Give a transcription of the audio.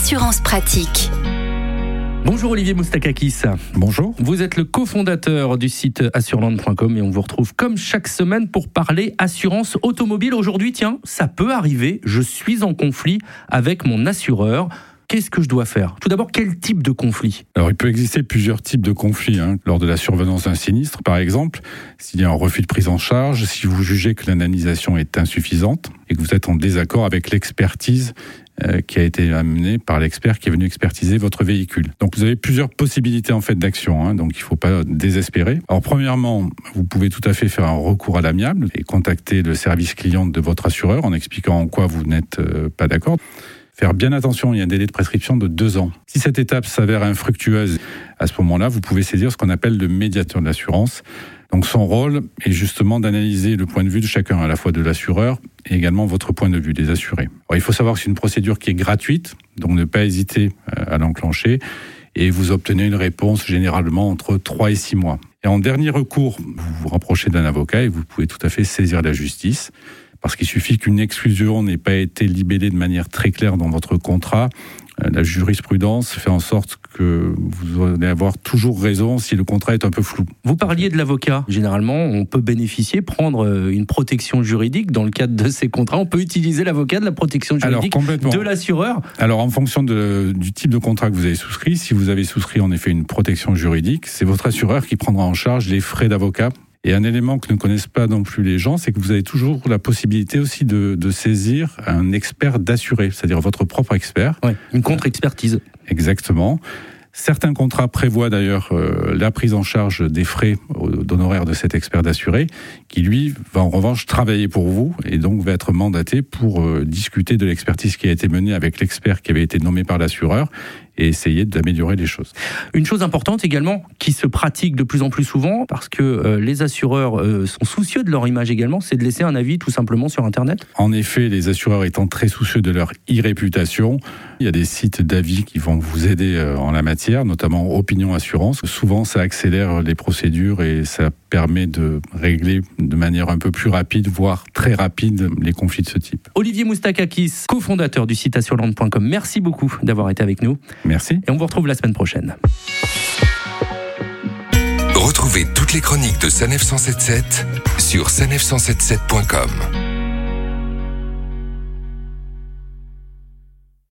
Assurance pratique. Bonjour Olivier Moustakakis. Bonjour. Vous êtes le cofondateur du site assureland.com et on vous retrouve comme chaque semaine pour parler assurance automobile. Aujourd'hui, tiens, ça peut arriver, je suis en conflit avec mon assureur. Qu'est-ce que je dois faire? Tout d'abord, quel type de conflit? Alors, il peut exister plusieurs types de conflits. Hein. Lors de la survenance d'un sinistre, par exemple, s'il y a un refus de prise en charge, si vous jugez que l'indemnisation est insuffisante et que vous êtes en désaccord avec l'expertise qui a été amenée par l'expert qui est venu expertiser votre véhicule. Donc vous avez plusieurs possibilités en fait d'action, hein, donc il ne faut pas désespérer. Alors premièrement, vous pouvez tout à fait faire un recours à l'amiable et contacter le service client de votre assureur en expliquant en quoi vous n'êtes euh, pas d'accord. Faire bien attention, il y a un délai de prescription de deux ans. Si cette étape s'avère infructueuse, à ce moment-là, vous pouvez saisir ce qu'on appelle le médiateur de l'assurance. Donc son rôle est justement d'analyser le point de vue de chacun, à la fois de l'assureur et également votre point de vue des assurés. Il faut savoir que c'est une procédure qui est gratuite, donc ne pas hésiter euh, à l'enclencher et vous obtenez une réponse généralement entre 3 et 6 mois. Et en dernier recours, vous vous rapprochez d'un avocat et vous pouvez tout à fait saisir la justice parce qu'il suffit qu'une exclusion n'ait pas été libellée de manière très claire dans votre contrat. Euh, la jurisprudence fait en sorte que vous allez avoir toujours raison si le contrat est un peu flou. Vous parliez de l'avocat. Généralement, on peut bénéficier, prendre euh, une protection juridique dans le cadre de ces contrats. On peut utiliser l'avocat de la protection juridique de l'assureur. Alors, en fonction de, du type de contrat que vous avez souscrit, si vous avez souscrit en effet une protection juridique, c'est votre assureur qui prendra en charge les frais d'avocat et un élément que ne connaissent pas non plus les gens, c'est que vous avez toujours la possibilité aussi de, de saisir un expert d'assuré, c'est-à-dire votre propre expert. une contre-expertise. Exactement. Certains contrats prévoient d'ailleurs euh, la prise en charge des frais d'honoraires de cet expert d'assuré, qui lui va en revanche travailler pour vous et donc va être mandaté pour euh, discuter de l'expertise qui a été menée avec l'expert qui avait été nommé par l'assureur et essayer d'améliorer les choses. Une chose importante également qui se pratique de plus en plus souvent, parce que euh, les assureurs euh, sont soucieux de leur image également, c'est de laisser un avis tout simplement sur Internet. En effet, les assureurs étant très soucieux de leur e-réputation, il y a des sites d'avis qui vont vous aider euh, en la matière, notamment Opinion Assurance. Souvent, ça accélère les procédures et ça permet de régler de manière un peu plus rapide, voire très rapide, les conflits de ce type. Olivier Moustakakis, cofondateur du site assurland.com, merci beaucoup d'avoir été avec nous. Merci. Et on vous retrouve la semaine prochaine. Retrouvez toutes les chroniques de Sanef 177 sur sanef177.com.